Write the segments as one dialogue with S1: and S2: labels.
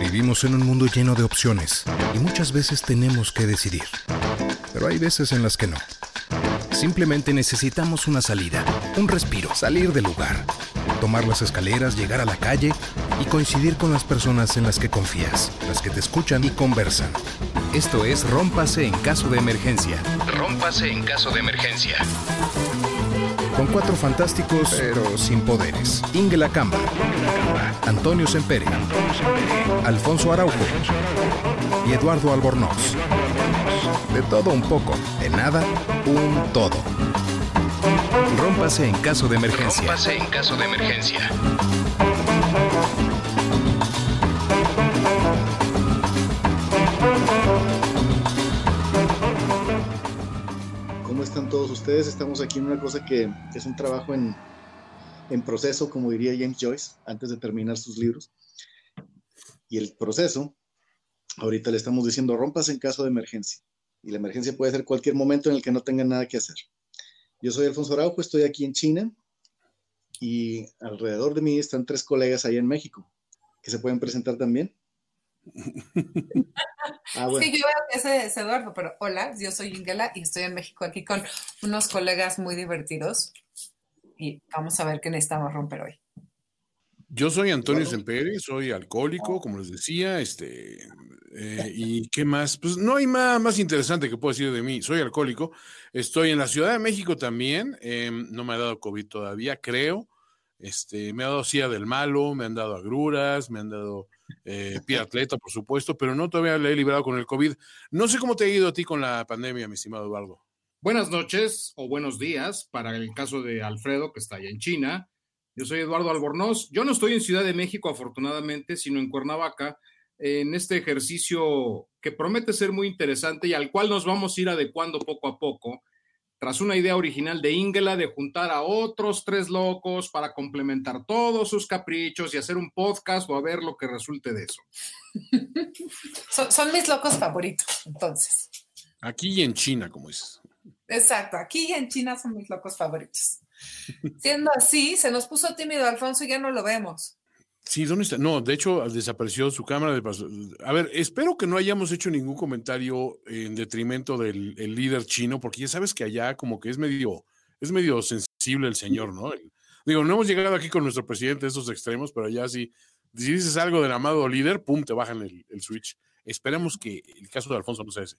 S1: Vivimos en un mundo lleno de opciones y muchas veces tenemos que decidir. Pero hay veces en las que no. Simplemente necesitamos una salida, un respiro, salir del lugar, tomar las escaleras, llegar a la calle y coincidir con las personas en las que confías, las que te escuchan y conversan. Esto es Rómpase en caso de emergencia. Rómpase en caso de emergencia. Con cuatro fantásticos, pero sin poderes. Ingela Camba, Antonio Sempere, Alfonso Araujo y Eduardo Albornoz. De todo un poco, de nada, un todo. Rómpase en caso de emergencia. Rómpase en caso de emergencia.
S2: ¿Cómo están todos ustedes? Estamos aquí en una cosa que es un trabajo en, en proceso, como diría James Joyce, antes de terminar sus libros. Y el proceso, ahorita le estamos diciendo, rompas en caso de emergencia. Y la emergencia puede ser cualquier momento en el que no tengan nada que hacer. Yo soy Alfonso Araujo, estoy aquí en China y alrededor de mí están tres colegas ahí en México que se pueden presentar también.
S3: Ah, bueno. Sí, yo veo que ese es Eduardo, pero hola, yo soy Ingela y estoy en México aquí con unos colegas muy divertidos y vamos a ver qué necesitamos romper hoy.
S4: Yo soy Antonio Semperi, soy alcohólico, como les decía, este, eh, y qué más, pues no hay más, más interesante que puedo decir de mí, soy alcohólico, estoy en la Ciudad de México también, eh, no me ha dado COVID todavía, creo, este, me ha dado silla del malo, me han dado agruras, me han dado eh, pie atleta, por supuesto, pero no todavía le he librado con el COVID. No sé cómo te ha ido a ti con la pandemia, mi estimado Eduardo.
S5: Buenas noches o buenos días para el caso de Alfredo, que está allá en China. Yo soy Eduardo Albornoz. Yo no estoy en Ciudad de México, afortunadamente, sino en Cuernavaca, en este ejercicio que promete ser muy interesante y al cual nos vamos a ir adecuando poco a poco, tras una idea original de Ingela de juntar a otros tres locos para complementar todos sus caprichos y hacer un podcast o a ver lo que resulte de eso.
S3: son, son mis locos favoritos, entonces.
S4: Aquí y en China, como dices.
S3: Exacto, aquí en China son mis locos favoritos. Siendo así, se nos puso tímido Alfonso y ya no lo vemos.
S4: Sí, ¿dónde está? No, de hecho, desapareció su cámara. A ver, espero que no hayamos hecho ningún comentario en detrimento del el líder chino, porque ya sabes que allá como que es medio, es medio sensible el señor, ¿no? Digo, no hemos llegado aquí con nuestro presidente a esos extremos, pero allá sí, si dices algo del amado líder, pum, te bajan el, el switch. Esperemos que el caso de Alfonso no sea ese.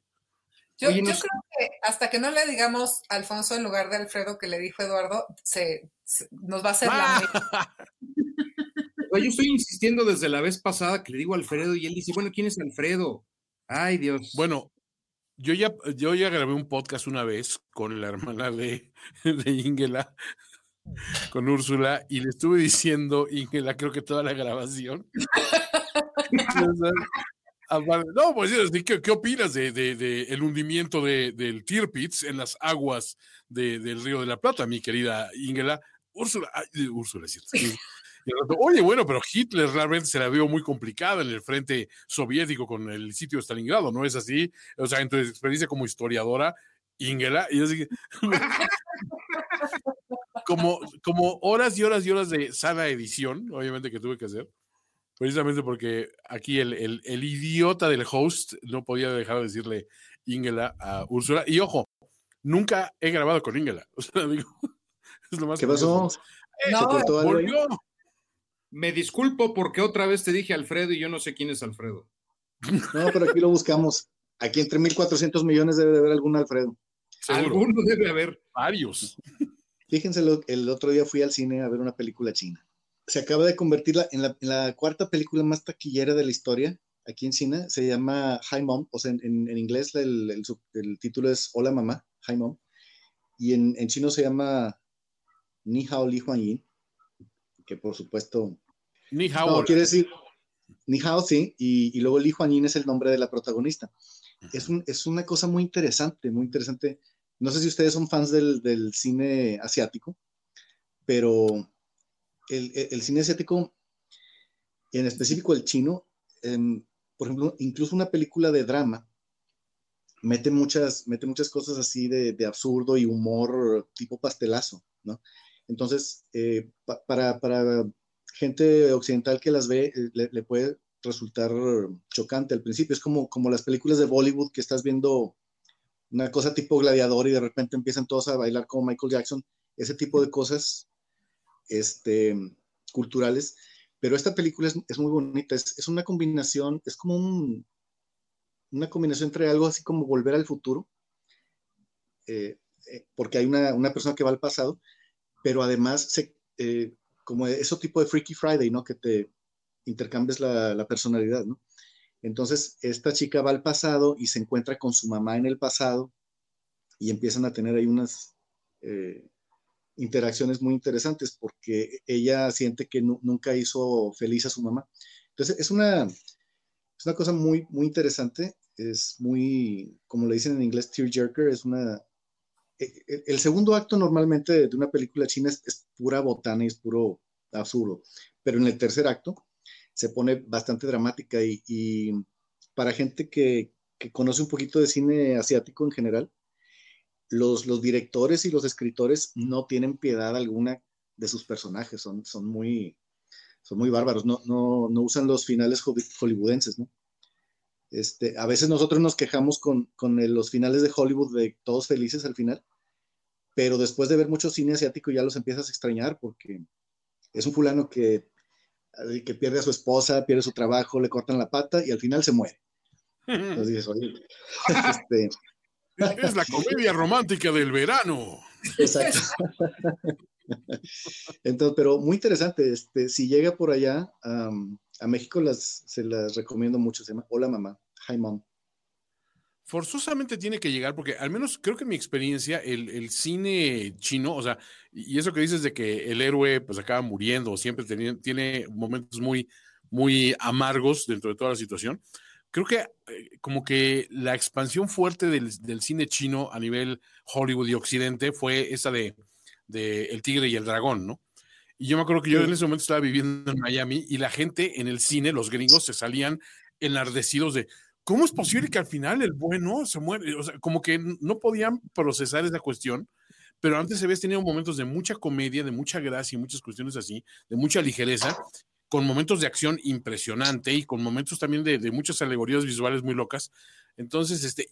S3: Yo,
S5: Oye,
S3: yo
S5: nos-
S3: creo que hasta que no le digamos Alfonso en lugar de Alfredo que le dijo Eduardo, se, se- nos va a hacer la...
S4: Ah.
S5: Yo estoy insistiendo desde la vez pasada que le digo a Alfredo y él dice, bueno, ¿quién es Alfredo? Ay, Dios.
S4: Bueno, yo ya, yo ya grabé un podcast una vez con la hermana de, de Ingela, con Úrsula, y le estuve diciendo, Ingela, creo que toda la grabación. Aparte- no, pues ¿qué, qué opinas de, de- de el hundimiento de- del Tirpitz en las aguas de- del Río de la Plata, mi querida Ingela? Úrsula, ay, eh, Úrsula, es cierto. Oye, bueno, pero Hitler realmente se la vio muy complicada en el frente soviético con el sitio de Stalingrado, ¿no es así? O sea, en tu experiencia como historiadora, Ingela, y así que- como, como horas y horas y horas de sana edición, obviamente que tuve que hacer, precisamente porque aquí el, el- el idiota del host no podía dejar de decirle Ingela a Úrsula. Y ojo, nunca he grabado con Ingela. O sea, digo, es lo más
S2: ¿Qué pasó? ¿Se
S3: No,
S2: cortó?
S4: Volvió.
S5: Me disculpo porque otra vez te dije Alfredo y yo no sé quién es Alfredo.
S2: No, pero aquí lo buscamos. Aquí entre 1.400 millones debe de haber algún Alfredo.
S4: Seguro.
S5: Alguno debe haber.
S4: Varios.
S2: Fíjense, lo- el otro día fui al cine a ver una película china. Se acaba de convertir en, la, en la cuarta película más taquillera de la historia aquí en China. Se llama Hi Mom, o sea, en, en- inglés el, el el título es Hola Mamá, Hi Mom. Y en, en chino se llama Ni Hao Li Huan Yin, que por supuesto
S4: Ni
S2: No,
S4: Howard.
S2: quiere decir Ni Hao, sí, y, y luego Li Huanyin es el nombre de la protagonista. Es, un- es una cosa muy interesante, muy interesante. No sé si ustedes son fans del, del cine asiático, pero el, cine asiático, en específico el chino, em, por ejemplo, incluso una película de drama, mete muchas, mete muchas cosas así de, absurdo y humor tipo pastelazo, ¿no? Entonces, eh, pa- para, para gente occidental que las ve, eh, le, le puede resultar chocante al principio. Es como, como las películas de Bollywood que estás viendo una cosa tipo gladiador y de repente empiezan todos a bailar como Michael Jackson. Ese tipo de cosas este, culturales. Pero esta película es, muy bonita. Es, una combinación, es como un, una combinación entre algo así como volver al futuro, eh, eh, porque hay una, persona que va al pasado, pero además eh, como ese tipo de Freaky Friday, ¿no? Que te intercambies la, la, personalidad, ¿no? Entonces, esta chica va al pasado y se encuentra con su mamá en el pasado y empiezan a tener ahí unas interacciones muy interesantes porque ella siente que nunca hizo feliz a su mamá. Entonces, es una, es una cosa muy, muy interesante. Es muy, como le dicen en inglés, tearjerker. Es una. E, e, el segundo acto normalmente de una película china es, pura botana y es puro absurdo. Pero en el tercer acto se pone bastante dramática y, para gente que, que, conoce un poquito de cine asiático en general, los, los directores y los escritores no tienen piedad alguna de sus personajes, son, son muy, son muy bárbaros, no, no, no usan los finales hollywoodenses, ¿no? Este, a veces nosotros nos quejamos con, con los finales de Hollywood de todos felices al final, pero después de ver mucho cine asiático ya los empiezas a extrañar porque es un fulano que, que pierde a su esposa, pierde su trabajo, le cortan la pata y al final se muere. Entonces dices, oye,
S4: este... Es la comedia romántica del verano.
S2: Exacto. Entonces, pero muy interesante. Este, si llega por allá a México, las, se las recomiendo mucho. Se llama Hola Mamá, Hi Mom.
S4: Forzosamente tiene que llegar, porque al menos creo que en mi experiencia, el, cine chino, o sea, y eso que dices de que el héroe pues acaba muriendo, siempre tiene, tiene momentos muy, muy amargos dentro de toda la situación. Creo que eh, como que la expansión fuerte del, del cine chino a nivel Hollywood y Occidente fue esa de de El Tigre y el Dragón, ¿no? Y yo me acuerdo que yo en ese momento estaba viviendo en Miami y la gente en el cine, los gringos, se salían enardecidos de, ¿cómo es posible que al final el bueno se muere? O sea, como que no podían procesar esa cuestión, pero antes se había tenido momentos de mucha comedia, de mucha gracia y muchas cuestiones así, de mucha ligereza, con momentos de acción impresionante y con momentos también de, muchas alegorías visuales muy locas. Entonces, este,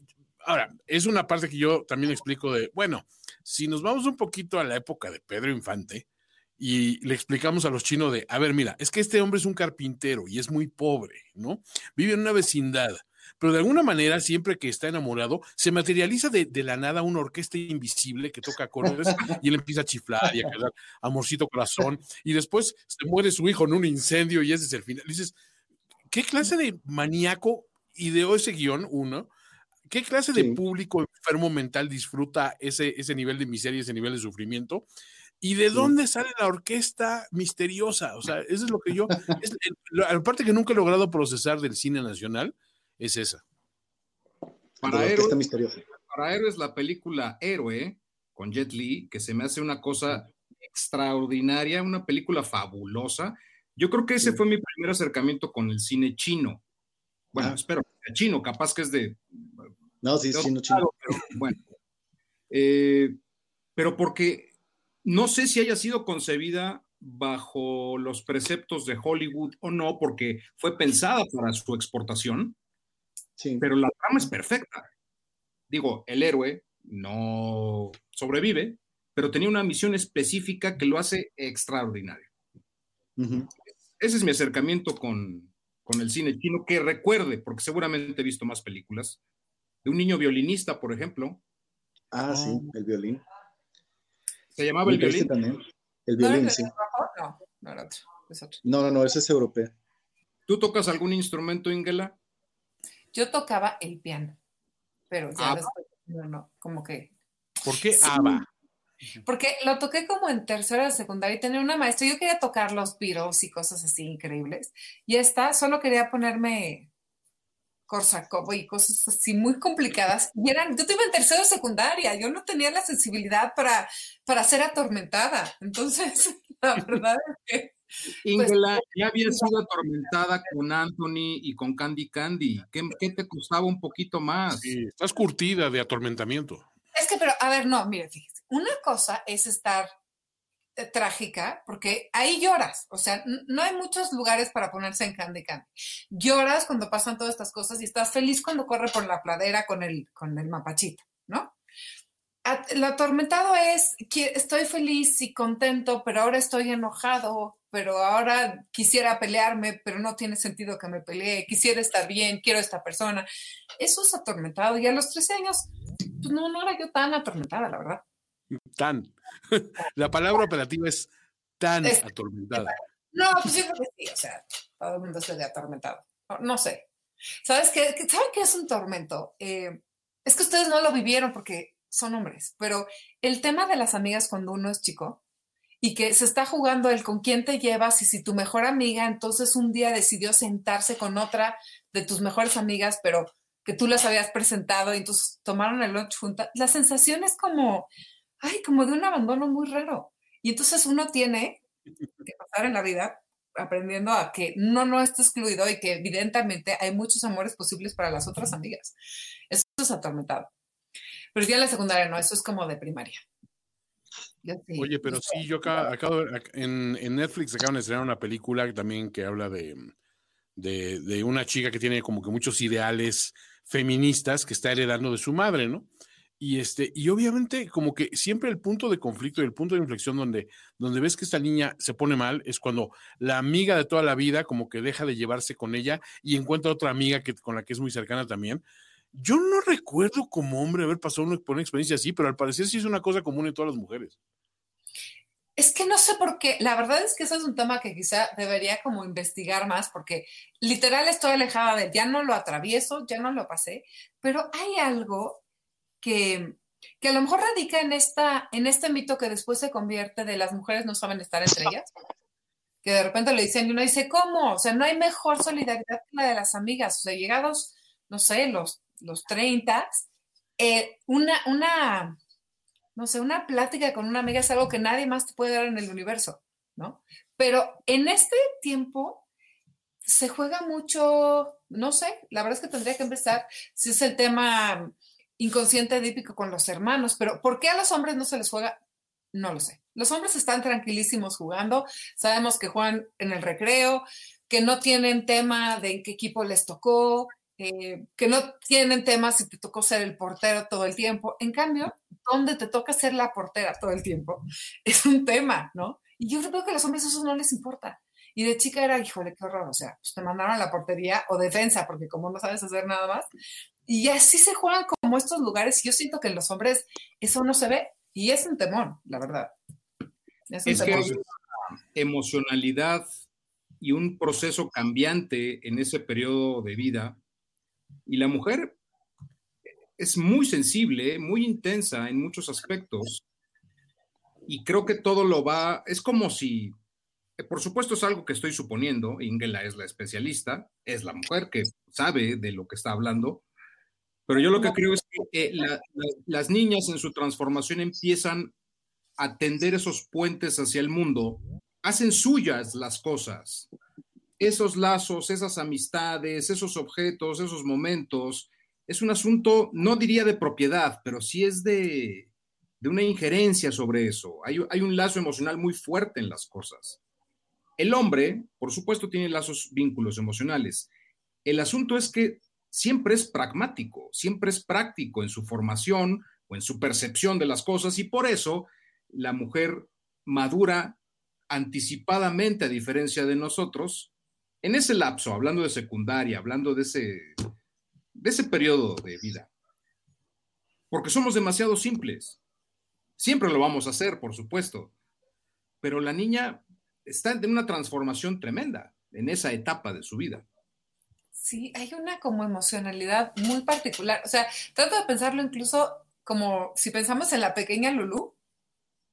S4: Ahora, es una parte que yo también explico de, bueno, si nos vamos un poquito a la época de Pedro Infante y le explicamos a los chinos de, a ver, mira, es que este hombre es un carpintero y es muy pobre, ¿no? Vive en una vecindad, pero de alguna manera, siempre que está enamorado, se materializa de, la nada una orquesta invisible que toca acordes y él empieza a chiflar y a quedar amorcito corazón, y después se muere su hijo en un incendio y ese es el final. dices, ¿qué clase de maníaco ideó ese guion, uno? ¿Qué clase de público enfermo mental disfruta ese, ese nivel de miseria, ese nivel de sufrimiento? ¿Y de dónde sale la orquesta misteriosa? O sea, eso es lo que yo. la parte que nunca he logrado procesar del cine nacional es esa.
S5: Para Héroes, para Héroes, la película Héroe con Jet Li, que se me hace una cosa extraordinaria, una película fabulosa. Yo creo que ese fue mi primer acercamiento con el cine chino. Bueno, ah. espero chino, capaz que es de
S2: no, sí, sí, no chino.
S5: Pero, bueno. Eh, pero porque no sé si haya sido concebida bajo los preceptos de Hollywood o no, porque fue pensada para su exportación. Sí. Pero la trama es perfecta. Digo, el héroe no sobrevive, pero tenía una misión específica que lo hace extraordinario. Ese es mi acercamiento con, con el cine chino, que recuerde, porque seguramente he visto más películas, de un niño violinista, por ejemplo.
S2: Ah, sí, el violín.
S5: ¿Se llamaba el violín?
S2: También. El violín, sí. No, no, no, ese es europeo.
S5: ¿Tú tocas algún instrumento, Ingela?
S3: Yo tocaba el piano, pero ya después, no, no, como que...
S4: ¿Por qué ABBA?
S3: Porque lo toqué como en tercera de secundaria y tenía una maestra. Yo quería tocar los Beatles y cosas así increíbles. Y esta solo quería ponerme Korsakov y cosas así muy complicadas. Y eran, yo tuve en tercero secundaria, yo no tenía la sensibilidad para, para ser atormentada. Entonces, la verdad es que...
S5: Pues, Ingela, ya había sido atormentada con Anthony y con Candy Candy. ¿Qué, qué te costaba un poquito más?
S4: Sí, estás curtida de atormentamiento.
S3: Es que, pero, a ver, no, mire, fíjese. Una cosa es estar eh, trágica, porque ahí lloras, o sea, no hay muchos lugares para ponerse en Candy Candy. Lloras cuando pasan todas estas cosas y estás feliz cuando corre por la pladera con el, con el mapachito, ¿no? Lo atormentado es que estoy feliz y contento, pero ahora estoy enojado, pero ahora quisiera pelearme, pero no tiene sentido que me pelee, quisiera estar bien, quiero a esta persona. Eso es atormentado. Y a los 13 años, pues no, no era yo tan atormentada, la verdad.
S4: Tan. La palabra operativa es tan atormentada.
S3: No, pues yo creo que sí, o sea, todo el mundo se de atormentado. No, sé. ¿Sabes qué? ¿Saben qué es un tormento? Eh, es que ustedes no lo vivieron porque son hombres, pero el tema de las amigas cuando uno es chico y que se está jugando el con quién te llevas y si tu mejor amiga entonces un día decidió sentarse con otra de tus mejores amigas, pero que tú las habías presentado y entonces tomaron el lunch juntas, la sensación es como, ay, como de un abandono muy raro. Y entonces uno tiene que pasar en la vida aprendiendo a que no, no está excluido y que evidentemente hay muchos amores posibles para las otras amigas. Eso es atormentado. Pero ya en la secundaria no, eso es como de primaria.
S4: Oye, pero sí, yo acá, acabo en, en, Netflix acaban de estrenar una película también que habla de, de, de, una chica que tiene como que muchos ideales feministas que está heredando de su madre, ¿no? Y, este, y obviamente como que siempre el punto de conflicto y el punto de inflexión donde, donde ves que esta niña se pone mal es cuando la amiga de toda la vida como que deja de llevarse con ella y encuentra otra amiga que, con la que es muy cercana también. Yo no recuerdo como hombre haber pasado una, por una experiencia así, pero al parecer sí es una cosa común en todas las mujeres.
S3: Es que no sé por qué, la verdad es que ese es un tema que quizá debería como investigar más, porque literal estoy alejada de, ya no lo atravieso, ya no lo pasé, pero hay algo que, que a lo mejor radica en, esta, en este mito que después se convierte de las mujeres no saben estar entre ellas, que de repente le dicen y uno dice, ¿cómo? O sea, no hay mejor solidaridad que la de las amigas, o sea, llegados, no sé, los, los 30, eh, una, una, no sé, una plática con una amiga es algo que nadie más te puede dar en el universo, ¿no? Pero en este tiempo se juega mucho, no sé, la verdad es que tendría que empezar, si es el tema inconsciente edípico con los hermanos, pero ¿por qué a los hombres no se les juega? No lo sé. Los hombres están tranquilísimos jugando, sabemos que juegan en el recreo, que no tienen tema de en qué equipo les tocó, eh, que no tienen tema si te tocó ser el portero todo el tiempo. En cambio, donde te toca ser la portera todo el tiempo, es un tema, ¿no? Y yo creo que a los hombres eso no les importa. Y de chica era, híjole, qué horror, o sea, pues te mandaron a la portería o defensa, porque como no sabes hacer nada más, y así se juegan como estos lugares. Yo siento que en los hombres eso no se ve y es un temor, la verdad.
S5: Es, que hay una emocionalidad y un proceso cambiante en ese periodo de vida. Y la mujer es muy sensible, muy intensa en muchos aspectos. Y creo que todo lo va, es como si, por supuesto es algo que estoy suponiendo, Ingela es la especialista, es la mujer que sabe de lo que está hablando, pero yo lo que creo es que eh, las niñas en su transformación empiezan a tender esos puentes hacia el mundo, hacen suyas las cosas, esos lazos, esas amistades, esos objetos, esos momentos. Es un asunto, no diría de propiedad, pero sí es de, de una injerencia sobre eso. Hay, hay un lazo emocional muy fuerte en las cosas. El hombre, por supuesto, tiene lazos, vínculos emocionales. El asunto es que siempre es pragmático, siempre es práctico en su formación o en su percepción de las cosas y por eso la mujer madura anticipadamente a diferencia de nosotros en ese lapso, hablando de secundaria, hablando de ese, de ese periodo de vida. Porque somos demasiado simples. Siempre lo vamos a hacer, por supuesto. Pero la niña está en una transformación tremenda en esa etapa de su vida.
S3: Sí, hay una como emocionalidad muy particular. O sea, trato de pensarlo incluso como si pensamos en la pequeña Lulu.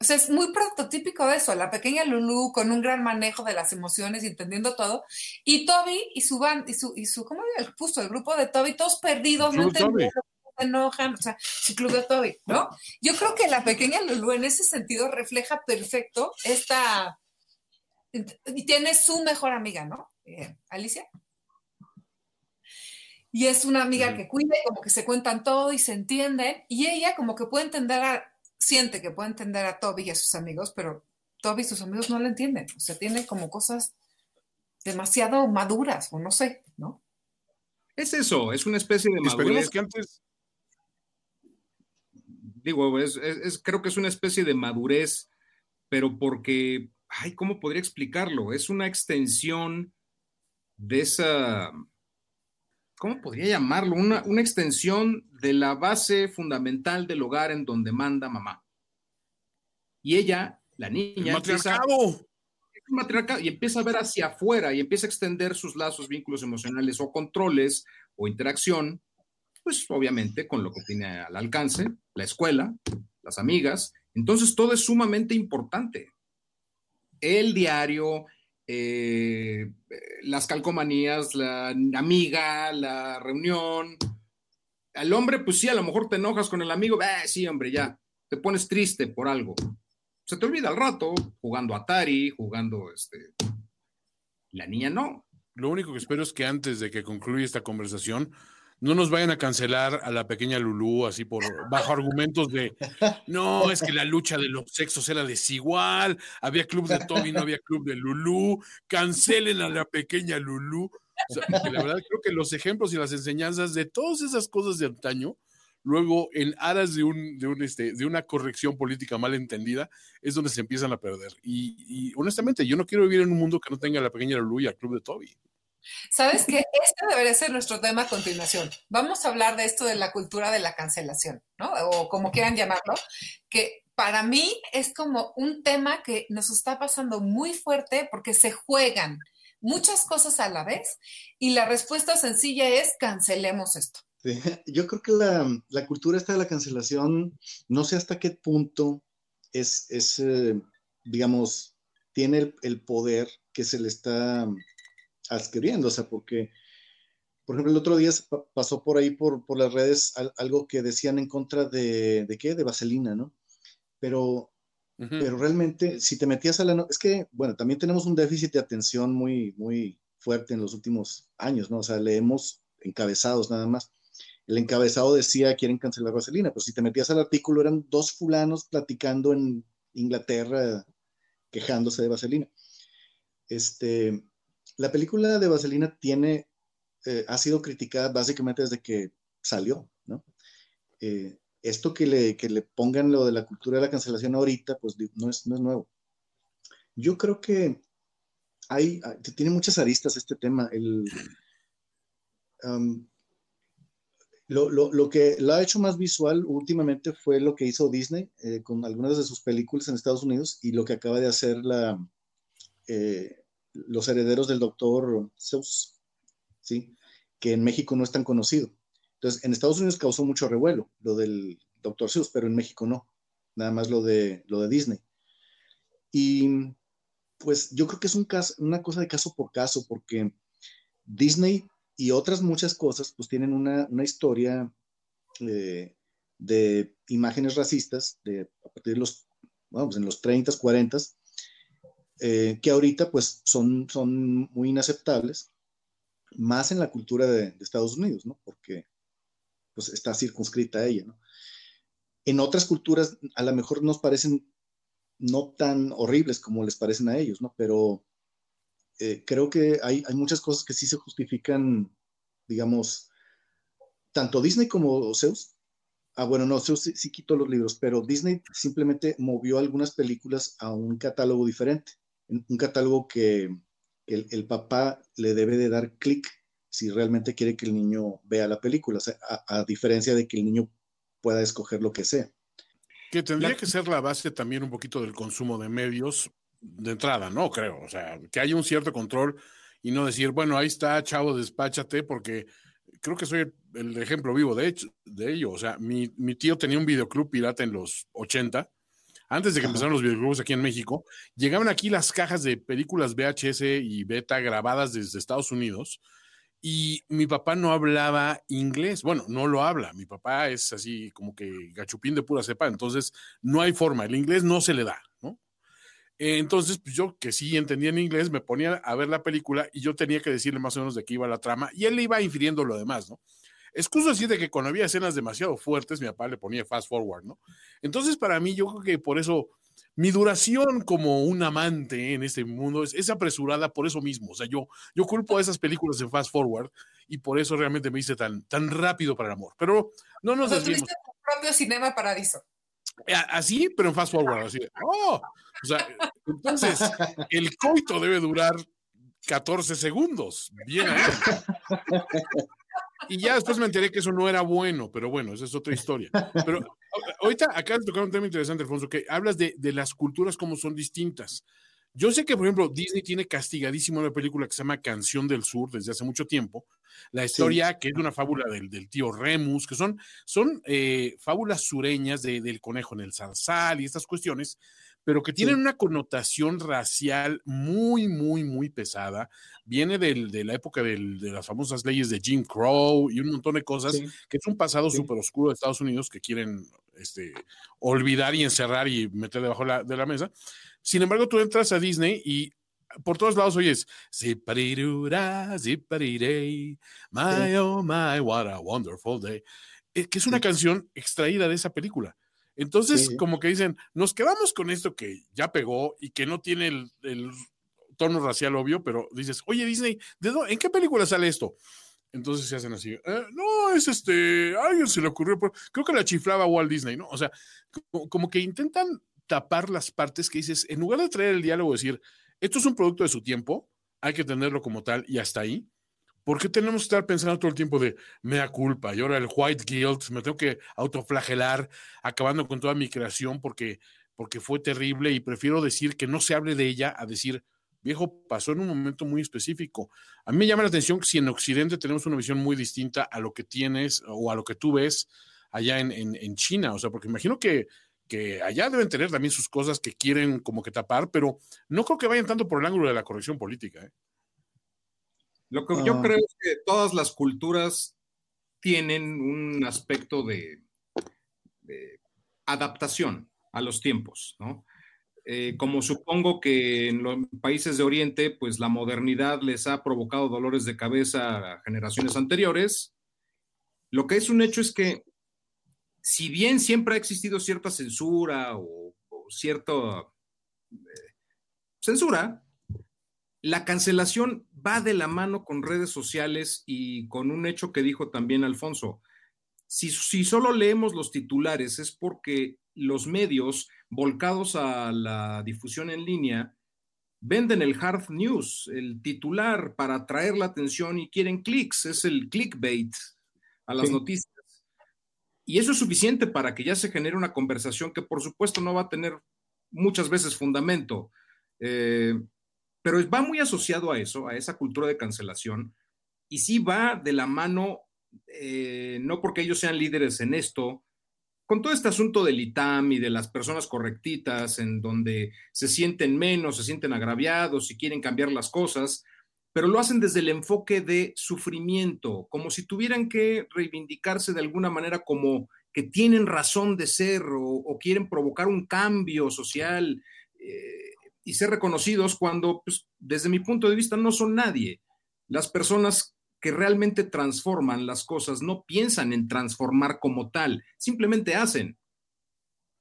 S3: O sea, es muy prototípico de eso, la pequeña Lulu con un gran manejo de las emociones y entendiendo todo. Y Toby y su band, y su, y su, ¿cómo el justo el grupo de Toby, todos perdidos, no entienden, se enojan, o sea, su club de Toby, ¿no? Yo creo que la pequeña Lulu en ese sentido refleja perfecto esta, y tiene su mejor amiga, ¿no? Eh, Alicia y es una amiga que cuida, como que se cuentan todo y se entienden, y ella como que puede entender a, siente que puede entender a Toby y a sus amigos, pero Toby y sus amigos no lo entienden. O sea, tiene como cosas demasiado maduras, o no sé, ¿no?
S5: Es eso, es una especie de madurez.
S4: que antes.
S5: Digo, es, creo que es una especie de madurez, pero porque, ay, ¿cómo podría explicarlo? Es una extensión de esa, ¿cómo podría llamarlo? Una, una extensión de la base fundamental del hogar en donde manda mamá. Y ella, la niña, empieza, y empieza a ver hacia afuera y empieza a extender sus lazos, vínculos emocionales o controles o interacción, pues obviamente con lo que tiene al alcance, la escuela, las amigas. Entonces todo es sumamente importante. El diario, eh, las calcomanías, la amiga, la reunión. Al hombre, pues sí, a lo mejor te enojas con el amigo, eh, sí, hombre, ya, te pones triste por algo se te olvida al rato jugando Atari, jugando este. La niña no.
S4: Lo único que espero es que antes de que concluya esta conversación, no nos vayan a cancelar a la pequeña Lulú así por bajo argumentos de no, es que la lucha de los sexos era desigual, había club de Toby, no había club de Lulú, cancelen a la pequeña Lulú. la verdad creo que los ejemplos y las enseñanzas de todas esas cosas de antaño luego en aras de, un, de, un, este, de una corrección política mal entendida, es donde se empiezan a perder. Y, honestamente, yo no quiero vivir en un mundo que no tenga la pequeña Lulu y al club de Toby.
S3: ¿Sabes qué? Este debería ser nuestro tema a continuación. Vamos a hablar de esto de la cultura de la cancelación, ¿no? O como quieran llamarlo, que para mí es como un tema que nos está pasando muy fuerte porque se juegan muchas cosas a la vez y la respuesta sencilla es cancelemos esto.
S2: Yo creo que la, cultura esta de la cancelación, no sé hasta qué punto es, es eh, digamos, tiene el, poder que se le está sea, porque, por ejemplo, el otro día pasó por ahí, por, por las redes, algo que decían en contra de, ¿de qué? De vaselina, ¿no? Pero, pero realmente, si te metías a la... Es que, bueno, también tenemos un déficit de atención muy, muy fuerte en los últimos años, ¿no? O sea, leemos encabezados nada más el encabezado decía quieren cancelar Vaselina, pero si te metías al artículo eran dos fulanos platicando en Inglaterra quejándose de Vaselina. Este, la película de Vaselina tiene, eh, ha sido criticada básicamente desde que salió, ¿no? Eh, esto que le, que le pongan lo de la cultura de la cancelación ahorita, pues no es, no es nuevo. Yo creo que hay, tiene muchas aristas este tema. El, lo, lo, lo, que lo ha hecho más visual últimamente fue lo que hizo Disney eh, con algunas de sus películas en Estados Unidos y lo que acaba de hacer la, eh, los herederos del doctor Seuss, ¿sí? que en México no es tan conocido. Entonces, en Estados Unidos causó mucho revuelo lo del doctor Seuss, pero en México no, nada más lo de, lo de Disney. Y pues yo creo que es una cosa de caso por caso, porque Disney y otras muchas cosas, pues tienen una, historia eh, de imágenes racistas de, a partir de los, vamos, en los 30, 40, eh, que ahorita pues son, son muy inaceptables, más en la cultura de, Estados Unidos, ¿no? Porque pues está circunscrita a ella, ¿no? En otras culturas a lo mejor nos parecen no tan horribles como les parecen a ellos, ¿no? Pero eh, creo que hay, hay, muchas cosas que sí se justifican, digamos, tanto Disney como Zeus. Ah, bueno, no, Zeus sí, quitó los libros, pero Disney simplemente movió algunas películas a un catálogo diferente, un catálogo que el, el papá le debe de dar clic si realmente quiere que el niño vea la película, a, a, diferencia de que el niño pueda escoger lo que sea.
S4: Que tendría que ser la base también un poquito del consumo de medios, de entrada, no creo. O sea, que haya un cierto control y no decir, bueno, ahí está, chavo, despáchate, porque creo que soy el, ejemplo vivo de, hecho, de ello. O sea, mi, tío tenía un videoclub pirata en los 80, antes de que empezaran los videoclubs aquí en México. Llegaban aquí las cajas de películas VHS y beta grabadas desde Estados Unidos. Y mi papá no hablaba inglés. Bueno, no lo habla. Mi papá es así como que gachupín de pura cepa. Entonces, no hay forma. El inglés no se le da, ¿no? Eh, entonces, pues yo que sí entendía en inglés, me ponía a ver la película y yo tenía que decirle más o menos de qué iba la trama y él le iba infiriendo lo demás, ¿no? Excuso así de que cuando había escenas demasiado fuertes, mi papá le ponía fast forward, ¿no? Entonces, para mí, yo creo que por eso mi duración como un amante en este mundo es, apresurada por eso mismo. O sea, yo, yo culpo a esas películas en Fast Forward y por eso realmente me hice tan, tan rápido para el amor. Pero no nos desviemos.
S3: propio Cinema Paradiso.
S4: Así, pero en Fast Forward. Así. Oh, o sea, entonces, el coito debe durar 14 segundos. Bien Y ya después me enteré que eso no era bueno, pero bueno, esa es otra historia. Pero ahorita acá de tocar un tema interesante, Alfonso, que hablas de, de, las culturas como son distintas. Yo sé que, por ejemplo, Disney tiene castigadísimo una película que se llama Canción del Sur desde hace mucho tiempo. La historia que es una fábula del, del, tío Remus, que son, son eh, fábulas sureñas de, del conejo en el zarzal y estas cuestiones, pero que tienen una connotación racial muy, muy, muy pesada. Viene del, de la época del, de las famosas leyes de Jim Crow y un montón de cosas, que es un pasado súper oscuro de Estados Unidos que quieren este, olvidar y encerrar y meter debajo la, de la mesa. Sin embargo, tú entras a Disney y por todos lados oyes Ziparirura, ziparirei, my oh my, what a wonderful day. Eh, que es una canción extraída de esa película. Entonces, como que dicen, nos quedamos con esto que ya pegó y que no tiene el, tono racial obvio, pero dices, oye Disney, ¿de ¿en qué película sale esto? Entonces se hacen así, eh, no, es este, a alguien se le ocurrió, creo que la chiflaba Walt Disney, ¿no? O sea, como, que intentan tapar las partes que dices, en lugar de traer el diálogo, decir, esto es un producto de su tiempo, hay que tenerlo como tal y hasta ahí, ¿Por qué tenemos que estar pensando todo el tiempo de mea culpa y ahora el white guilt, me tengo que autoflagelar, acabando con toda mi creación porque, porque fue terrible y prefiero decir que no se hable de ella a decir, viejo, pasó en un momento muy específico. A mí me llama la atención que si en Occidente tenemos una visión muy distinta a lo que tienes o a lo que tú ves allá en, en, China, o sea, porque imagino que, que allá deben tener también sus cosas que quieren como que tapar, pero no creo que vayan tanto por el ángulo de la corrección política. ¿eh?
S5: Lo que yo ah. creo es que todas las culturas tienen un aspecto de, adaptación a los tiempos, ¿no? Eh, como supongo que en los países de Oriente, pues la modernidad les ha provocado dolores de cabeza a generaciones anteriores, lo que es un hecho es que si bien siempre ha existido cierta censura o, cierta eh, censura, la cancelación va de la mano con redes sociales y con un hecho que dijo también Alfonso. Si, solo leemos los titulares es porque los medios volcados a la difusión en línea venden el hard news, el titular para atraer la atención y quieren clics, es el clickbait a las noticias. Y eso es suficiente para que ya se genere una conversación que por supuesto no va a tener muchas veces fundamento. Eh, pero va muy asociado a eso, a esa cultura de cancelación, y sí va de la mano, eh, no porque ellos sean líderes en esto, con todo este asunto del ITAM y de las personas correctitas, en donde se sienten menos, se sienten agraviados y quieren cambiar las cosas, pero lo hacen desde el enfoque de sufrimiento, como si tuvieran que reivindicarse de alguna manera como que tienen razón de ser o, quieren provocar un cambio social. Eh, y ser reconocidos cuando, pues, desde mi punto de vista, no son nadie. Las personas que realmente transforman las cosas no piensan en transformar como tal, simplemente hacen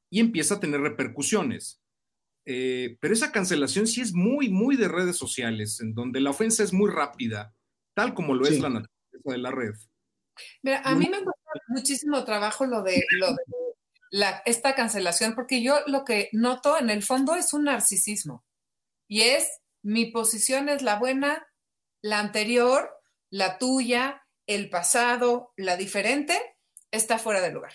S5: y empieza a tener repercusiones. Eh, pero esa cancelación sí es muy, muy de redes sociales, en donde la ofensa es muy rápida, tal como lo es la naturaleza de la red.
S3: Mira, a mí me gusta muchísimo trabajo lo de, lo de esta cancelación, porque yo lo que noto en el fondo es un narcisismo. Y es, mi posición es la buena, la anterior, la tuya, el pasado, la diferente, está fuera de lugar.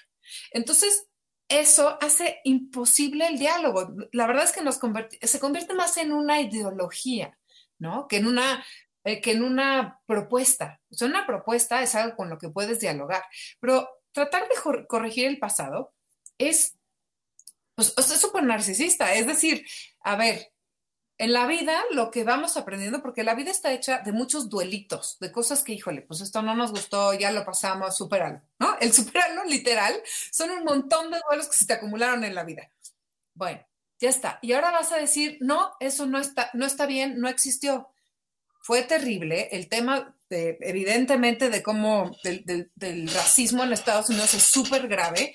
S3: Entonces, eso hace imposible el diálogo. La verdad es que nos se convierte más en una ideología, ¿no? Que en una, eh, que en una propuesta. O una propuesta es algo con lo que puedes dialogar, pero tratar de corregir el pasado es, pues, es súper narcisista. Es decir, a ver, en la vida lo que vamos aprendiendo, porque la vida está hecha de muchos duelitos, de cosas que, híjole, pues esto no nos gustó, ya lo pasamos, superalo, ¿no? El superalo, literal, son un montón de duelos que se te acumularon en la vida. Bueno, ya está. Y ahora vas a decir, no, eso no está, no está bien, no existió. Fue terrible. El tema, evidentemente, de cómo del racismo en Estados Unidos es súper grave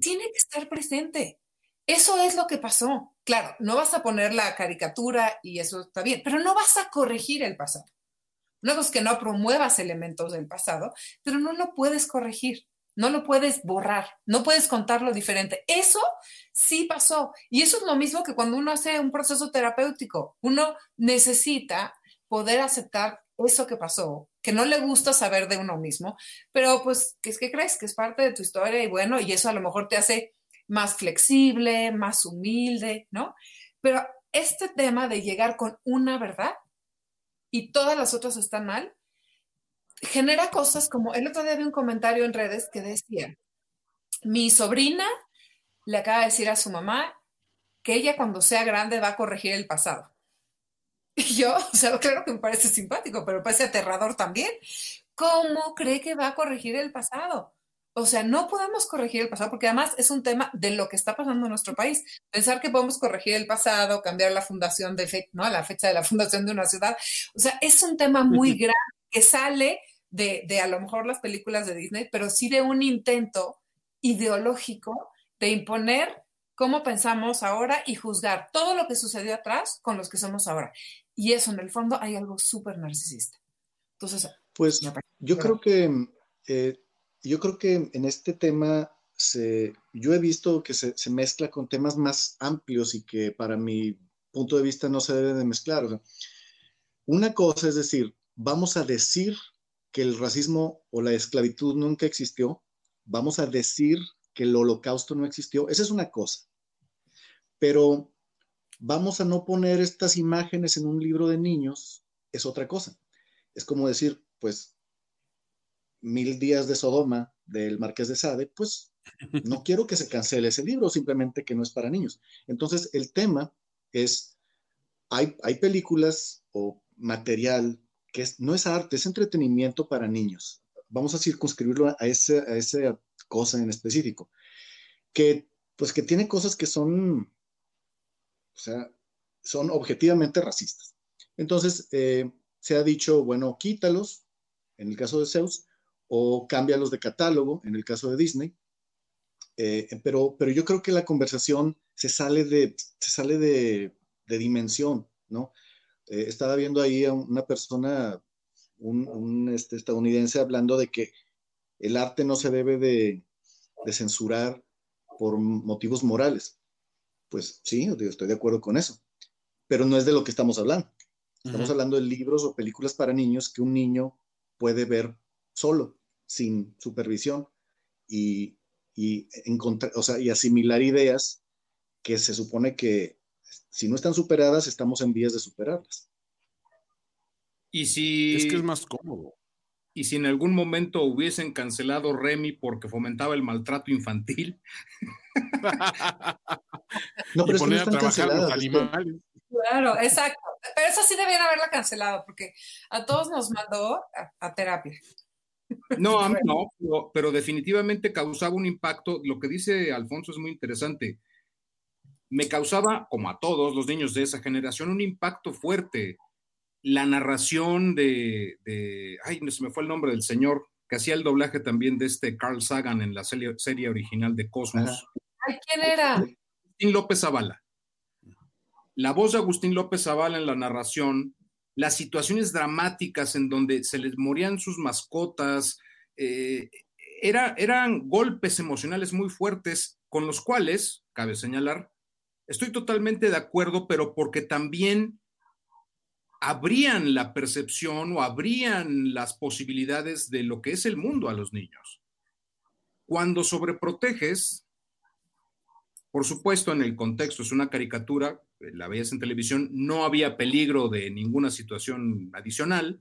S3: tiene que estar presente. Eso es lo que pasó. Claro, no vas a poner la caricatura y eso está bien, pero no vas a corregir el pasado. No es que no promuevas elementos del pasado, pero no lo puedes corregir, no lo puedes borrar, no puedes contarlo diferente. Eso sí pasó. Y eso es lo mismo que cuando uno hace un proceso terapéutico. Uno necesita poder aceptar eso que pasó, que no le gusta saber de uno mismo, pero pues, ¿qué es que crees? Que es parte de tu historia y bueno, y eso a lo mejor te hace más flexible, más humilde, ¿no? Pero este tema de llegar con una verdad y todas las otras están mal, genera cosas como, el otro día vi un comentario en redes que decía, mi sobrina le acaba de decir a su mamá que ella cuando sea grande va a corregir el pasado. Y yo, o sea, claro que me parece simpático, pero me parece aterrador también. ¿Cómo cree que va a corregir el pasado? O sea, no podemos corregir el pasado porque además es un tema de lo que está pasando en nuestro país. Pensar que podemos corregir el pasado, cambiar la fundación de fe, ¿no? La fecha de la fundación de una ciudad. O sea, es un tema muy grande que sale de, de a lo mejor las películas de Disney, pero sí de un intento ideológico de imponer cómo pensamos ahora y juzgar todo lo que sucedió atrás con los que somos ahora. Y eso en el fondo hay algo súper narcisista. Entonces,
S2: pues yo creo que eh, yo creo que en este tema se, yo he visto que se, mezcla con temas más amplios y que para mi punto de vista no se debe de mezclar. una cosa es decir, vamos a decir que el racismo o la esclavitud nunca existió, vamos a decir que el holocausto no existió, esa es una cosa. Pero vamos a no poner estas imágenes en un libro de niños, es otra cosa. Es como decir, pues Mil días de Sodoma del Marqués de Sade, pues no quiero que se cancele ese libro, simplemente que no es para niños. Entonces, el tema es, hay, hay películas o material que no es arte, es entretenimiento para niños. Vamos a circunscribirlo a, ese, a esa cosa en específico, que pues que tiene cosas que son, o sea, son objetivamente racistas. Entonces, eh, se ha dicho, bueno, quítalos, en el caso de Zeus, o cámbialos de catálogo, en el caso de Disney. Eh, pero, pero yo creo que la conversación se sale de, se sale de, dimensión, ¿no? Eh, estaba viendo ahí a una persona, un, este, estadounidense, hablando de que el arte no se debe de, censurar por motivos morales. Pues sí, estoy de acuerdo con eso, pero no es de lo que estamos hablando. Estamos hablando de libros o películas para niños que un niño puede ver solo sin supervisión y, encontrar, o sea, y asimilar ideas que se supone que si no están superadas, estamos en vías de superarlas.
S5: Y si...
S4: Es que es más cómodo.
S5: Y si en algún momento hubiesen cancelado Remy porque fomentaba el maltrato infantil.
S2: no, pero.
S3: Claro, exacto. Pero eso sí debían haberla cancelado porque a todos nos mandó a terapia.
S5: No, a mí no, pero, definitivamente causaba un impacto. Lo que dice Alfonso es muy interesante. Me causaba, como a todos los niños de esa generación, un impacto fuerte. La narración de, de ay, se me fue el nombre del señor que hacía el doblaje también de este Carl Sagan en la serie, serie original de Cosmos.
S3: Ay, ¿quién era?
S5: Agustín López Zavala. La voz de Agustín López Zavala en la narración las situaciones dramáticas en donde se les morían sus mascotas, eh, era, eran golpes emocionales muy fuertes con los cuales, cabe señalar, estoy totalmente de acuerdo, pero porque también abrían la percepción o abrían las posibilidades de lo que es el mundo a los niños. Cuando sobreproteges, por supuesto, en el contexto es una caricatura, la veías en televisión, no había peligro de ninguna situación adicional,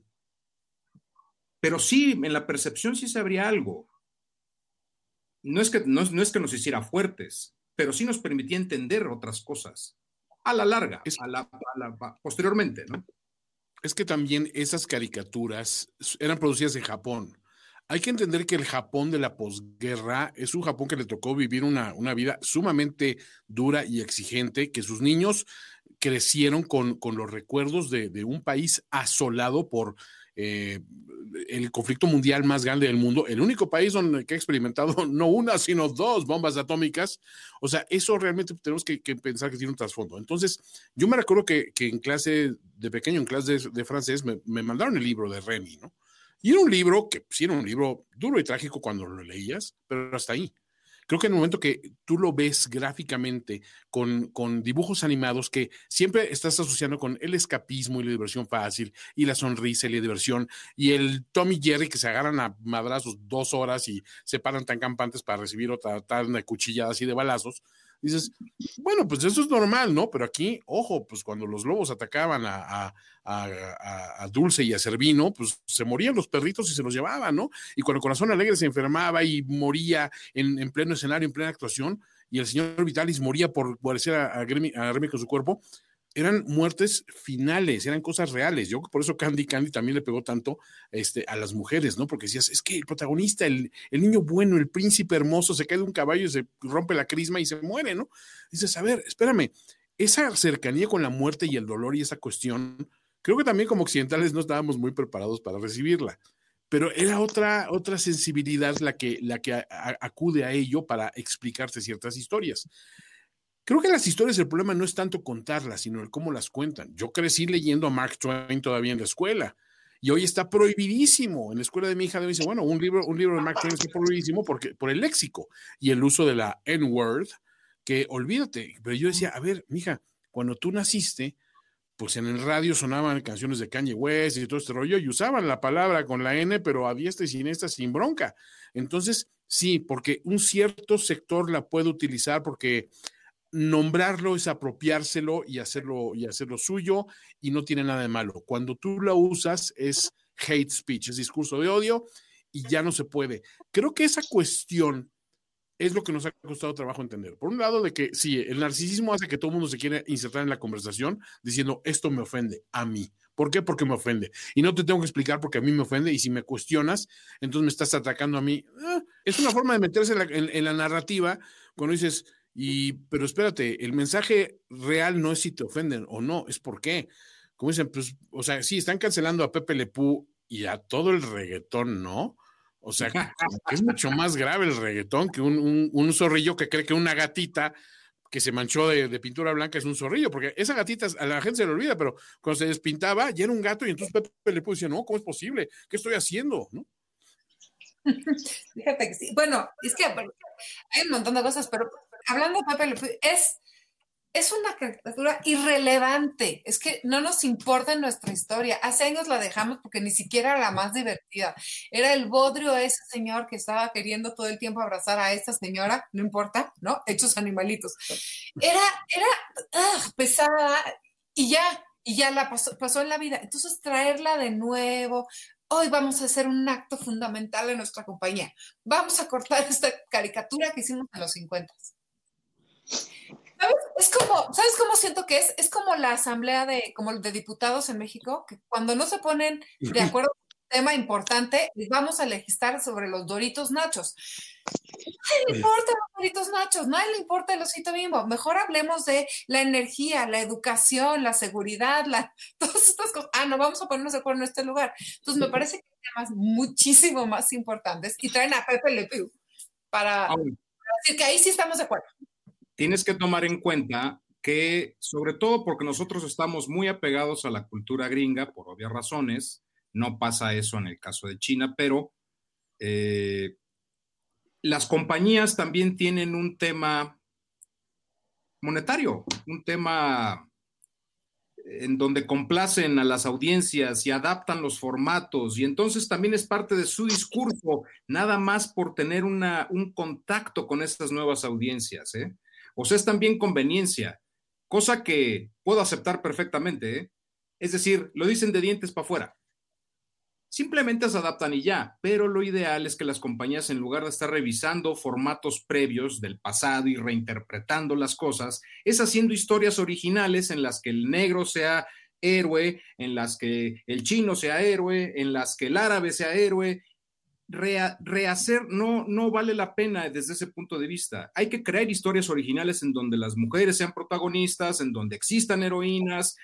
S5: pero sí, en la percepción sí se abría algo. No es que, no, es que nos hiciera fuertes, pero sí nos permitía entender otras cosas a la larga, a la, posteriormente, ¿no?
S4: Es que también esas caricaturas eran producidas en Japón. Hay que entender que el Japón de la posguerra es un Japón que le tocó vivir una, vida sumamente dura y exigente, que sus niños crecieron con, los recuerdos de, un país asolado por eh, el conflicto mundial más grande del mundo, el único país donde que ha experimentado no una, sino dos bombas atómicas. O sea, eso realmente tenemos que, pensar que tiene un trasfondo. Entonces, yo me recuerdo que, en clase de pequeño, en clase de, francés, me, me, mandaron el libro de Remy, ¿no? Y era un libro que sí era un libro duro y trágico cuando lo leías, pero hasta ahí. Creo que en el momento que tú lo ves gráficamente con, con dibujos animados que siempre estás asociando con el escapismo y la diversión fácil y la sonrisa y la diversión y el Tommy Jerry que se agarran a madrazos dos horas y se paran tan campantes para recibir otra tan de cuchilladas y de balazos, dices, bueno, pues eso es normal, ¿no? Pero aquí, ojo, pues cuando los lobos atacaban a, Dulce y a Servino, pues se morían los perritos y se los llevaban, ¿no? Y cuando Corazón Alegre se enfermaba y moría en, pleno escenario, en plena actuación, y el señor Vitalis moría por parecer a, a, a con su cuerpo, eran muertes finales, eran cosas reales. Yo por eso Candy Candy también le pegó tanto este, a las mujeres, ¿no? Porque decías, es que el protagonista, el, niño bueno, el príncipe hermoso, se cae de un caballo y se rompe la crisma y se muere, ¿no? Dices, a ver, espérame, esa cercanía con la muerte y el dolor y esa cuestión, creo que también como occidentales no estábamos muy preparados para recibirla. Pero era otra, otra sensibilidad la que, la que acude a ello para explicarse ciertas historias. Creo que las historias, el problema no es tanto contarlas, sino el cómo las cuentan. Yo crecí leyendo a Mark Twain todavía en la escuela y hoy está prohibidísimo. En la escuela de mi hija me dice, bueno, un libro, un libro de Mark Twain está prohibidísimo porque, por el léxico y el uso de la N-word, que olvídate. Pero yo decía, a ver, mija, cuando tú naciste, pues en el radio sonaban canciones de Kanye West y todo este rollo y usaban la palabra con la N, pero a diestra y siniestra sin bronca. Entonces, sí, porque un cierto sector la puede utilizar porque nombrarlo es apropiárselo y hacerlo, y hacerlo suyo y no tiene nada de malo. Cuando tú lo usas es hate speech, es discurso de odio y ya no se puede. Creo que esa cuestión es lo que nos ha costado trabajo entender. Por un lado, de que sí, el narcisismo hace que todo el mundo se quiera insertar en la conversación diciendo esto me ofende a mí. ¿Por qué? Porque me ofende. Y no te tengo que explicar porque a mí me ofende y si me cuestionas, entonces me estás atacando a mí. Ah, es una forma de meterse en la narrativa cuando dices, y, pero espérate, el mensaje real no es si te ofenden o no, es por qué. Como dicen, pues, o sea, sí, están cancelando a Pepe Lepú y a todo el reggaetón, ¿no? O sea, es mucho más grave el reggaetón que un, zorrillo que cree que una gatita que se manchó de, pintura blanca es un zorrillo, porque esa gatita a la gente se le olvida, pero cuando se despintaba ya era un gato y entonces Pepe Lepú decía, no, ¿cómo es posible? ¿Qué estoy haciendo? ¿No?
S3: Fíjate que sí. Bueno, es que hay un montón de cosas, pero hablando de Pepe es, es una caricatura irrelevante. Es que no nos importa nuestra historia. Hace años la dejamos porque ni siquiera era la más divertida. Era el bodrio de ese señor que estaba queriendo todo el tiempo abrazar a esta señora, no importa, ¿no? Hechos animalitos. Era, era ah, pesada y ya, y ya la pasó, pasó en la vida. Entonces, traerla de nuevo, hoy vamos a hacer un acto fundamental en nuestra compañía. Vamos a cortar esta caricatura que hicimos en los 50. ¿Sabes? Es como, ¿sabes cómo siento que es? Es como la asamblea de, como de diputados en México, que cuando no se ponen de acuerdo con un tema importante, vamos a legislar sobre los doritos nachos. No le importa los doritos nachos, no le importa el osito bimbo. Mejor hablemos de la energía, la educación, la seguridad, la, todas estas cosas. Ah, no, vamos a ponernos de acuerdo en este lugar. Entonces, me parece que hay temas muchísimo más importantes y traen a Pepe Le Pew para, para decir que ahí sí estamos de acuerdo
S5: tienes que tomar en cuenta que, sobre todo porque nosotros estamos muy apegados a la cultura gringa, por obvias razones, no pasa eso en el caso de China, pero eh, las compañías también tienen un tema monetario, un tema en donde complacen a las audiencias y adaptan los formatos y entonces también es parte de su discurso, nada más por tener un contacto con estas nuevas audiencias. ¿eh? O sea, es también conveniencia, cosa que puedo aceptar perfectamente. ¿eh? Es decir, lo dicen de dientes para afuera. Simplemente se adaptan y ya, pero lo ideal es que las compañías, en lugar de estar revisando formatos previos del pasado y reinterpretando las cosas, es haciendo historias originales en las que el negro sea héroe, en las que el chino sea héroe, en las que el árabe sea héroe, rehacer no, no vale la pena desde ese punto de vista. Hay que crear historias originales en donde las mujeres sean protagonistas, en donde existan heroínas,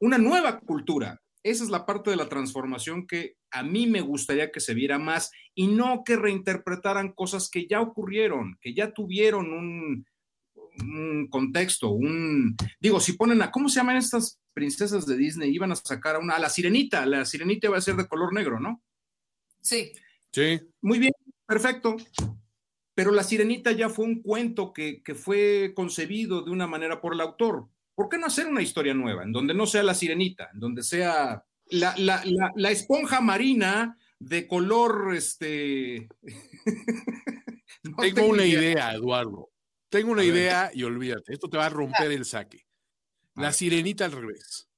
S5: una nueva cultura. Esa es la parte de la transformación que a mí me gustaría que se viera más y no que reinterpretaran cosas que ya ocurrieron, que ya tuvieron un, contexto, un... Digo, si ponen a... ¿Cómo se llaman estas princesas de Disney? Iban a sacar a una... A la sirenita, la sirenita va a ser de color negro, ¿no?
S3: Sí.
S4: Sí.
S5: Muy bien, perfecto. Pero la sirenita ya fue un cuento que, que fue concebido de una manera por el autor. ¿Por qué no hacer una historia nueva, en donde no sea la sirenita, en donde sea la, la, la, la esponja marina de color, este...
S4: no tengo, tengo una idea. idea, Eduardo. Tengo una idea y olvídate, esto te va a romper el saque. La sirenita al revés.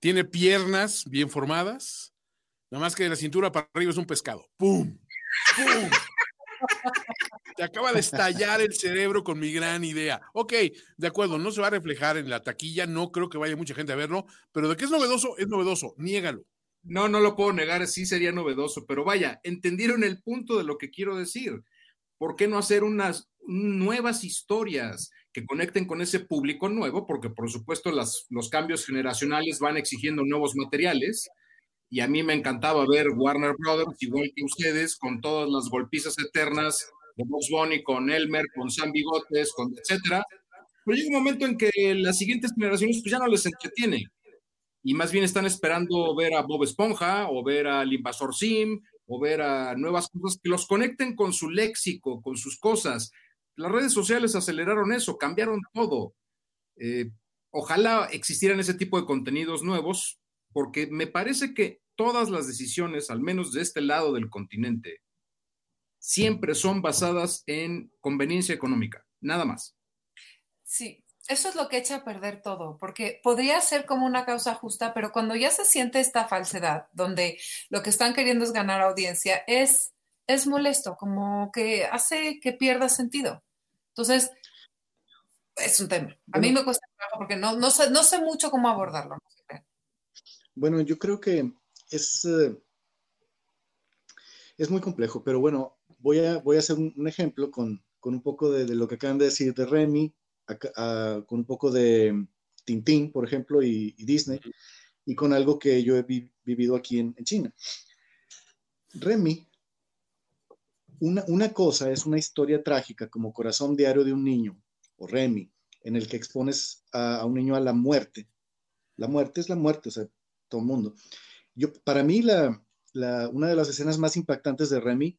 S4: Tiene piernas bien formadas, nada más que de la cintura para arriba es un pescado. ¡Pum! ¡Pum! Te acaba de estallar el cerebro con mi gran idea. Ok, de acuerdo, no se va a reflejar en la taquilla, no creo que vaya mucha gente a verlo, pero de que es novedoso, es novedoso, niégalo.
S5: No, no lo puedo negar, sí sería novedoso, pero vaya, entendieron el punto de lo que quiero decir. ¿Por qué no hacer unas nuevas historias que conecten con ese público nuevo? Porque por supuesto las, los cambios generacionales van exigiendo nuevos materiales y a mí me encantaba ver Warner Brothers, igual que ustedes, con todas las golpizas eternas de Box Bunny, con Elmer, con Sam Bigotes, con etcétera. Pero llega un momento en que las siguientes generaciones pues ya no les entretiene y más bien están esperando ver a Bob Esponja o ver al Invasor Sim o ver a nuevas cosas que los conecten con su léxico, con sus cosas. Las redes sociales aceleraron eso, cambiaron todo. Eh, ojalá existieran ese tipo de contenidos nuevos, porque me parece que todas las decisiones, al menos de este lado del continente, siempre son basadas en conveniencia económica, nada más.
S3: Sí, eso es lo que echa a perder todo, porque podría ser como una causa justa, pero cuando ya se siente esta falsedad, donde lo que están queriendo es ganar audiencia, es, es molesto, como que hace que pierda sentido. Entonces, es un tema. A mí me cuesta trabajo porque no, no, sé, no sé mucho cómo abordarlo.
S2: Bueno, yo creo que es, uh, es muy complejo, pero bueno, voy a, voy a hacer un, un ejemplo con, con, un poco de, de, lo que acaban de decir de Remy, a, a, con un poco de Tintín, por ejemplo, y, y Disney, y con algo que yo he vi, vivido aquí en, en, China. Remy, una, una cosa es una historia trágica como Corazón Diario de un Niño, o Remy, en el que expones a, a un niño a la muerte. La muerte es la muerte, o sea, todo el mundo. Para mí, una de las escenas más impactantes de Remy,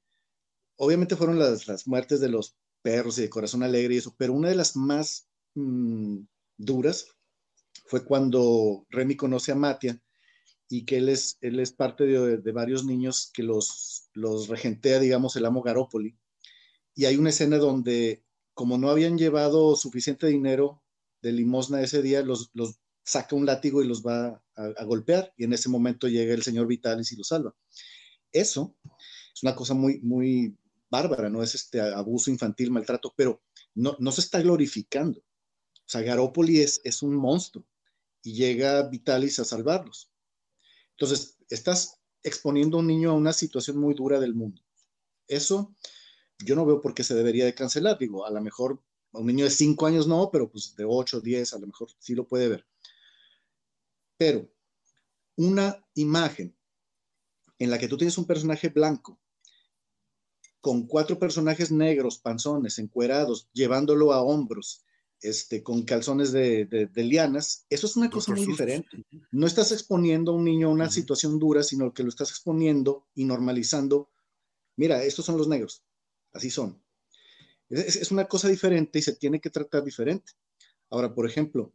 S2: obviamente fueron las, muertes de los perros y de Corazón Alegre y eso, pero una de las más mmm, duras fue cuando Remy conoce a Matia y que él es, parte de, varios niños que los, regentea, digamos, el amo Garópoli. Y hay una escena donde, como no habían llevado suficiente dinero de limosna ese día, los saca un látigo y los va a, golpear y en ese momento llega el señor Vitalis y lo salva. Eso es una cosa muy, muy bárbara, no es este abuso infantil, maltrato, pero no, no se está glorificando. O sea, Garópoli es, es un monstruo y llega Vitalis a salvarlos. Entonces, estás exponiendo a un niño a una situación muy dura del mundo. Eso yo no veo por qué se debería de cancelar. Digo, a lo mejor a un niño de 5 años no, pero pues de 8, 10, a lo mejor sí lo puede ver. Pero una imagen en la que tú tienes un personaje blanco con cuatro personajes negros, panzones, encuerados, llevándolo a hombros, este, con calzones de, de, de lianas, eso es una cosa muy diferente. No estás exponiendo a un niño a una uh -huh. situación dura, sino que lo estás exponiendo y normalizando. Mira, estos son los negros, así son. Es, es una cosa diferente y se tiene que tratar diferente. Ahora, por ejemplo,